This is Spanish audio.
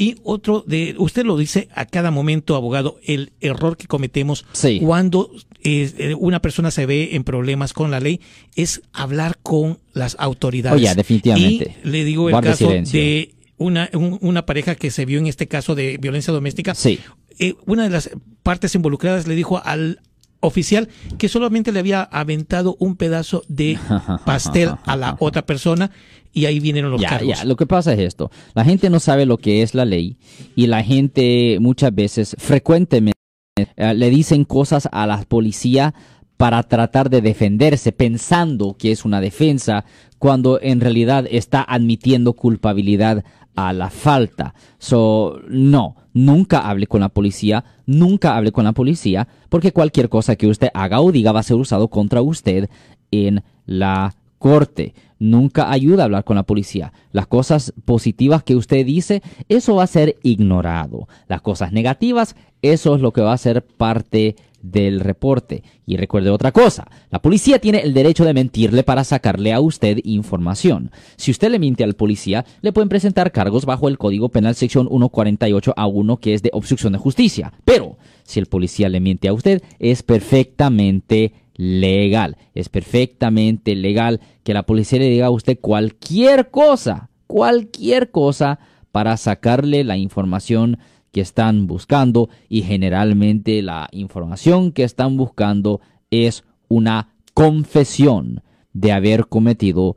Y otro de, usted lo dice a cada momento, abogado, el error que cometemos cuando eh, una persona se ve en problemas con la ley es hablar con las autoridades. Oye, definitivamente. Y le digo el caso de una, una pareja que se vio en este caso de violencia doméstica. Sí. Eh, una de las partes involucradas le dijo al oficial que solamente le había aventado un pedazo de pastel a la otra persona y ahí vinieron los cargos. Ya. Lo que pasa es esto, la gente no sabe lo que es la ley y la gente muchas veces, frecuentemente, eh, le dicen cosas a la policía para tratar de defenderse pensando que es una defensa cuando en realidad está admitiendo culpabilidad a la falta. So, no, nunca hable con la policía, nunca hable con la policía, porque cualquier cosa que usted haga o diga va a ser usado contra usted en la corte. Nunca ayuda a hablar con la policía. Las cosas positivas que usted dice, eso va a ser ignorado. Las cosas negativas, eso es lo que va a ser parte del reporte. Y recuerde otra cosa, la policía tiene el derecho de mentirle para sacarle a usted información. Si usted le miente al policía, le pueden presentar cargos bajo el Código Penal sección 148 a 1 que es de obstrucción de justicia. Pero si el policía le miente a usted, es perfectamente legal. Es perfectamente legal que la policía le diga a usted cualquier cosa, cualquier cosa para sacarle la información que están buscando y generalmente la información que están buscando es una confesión de haber cometido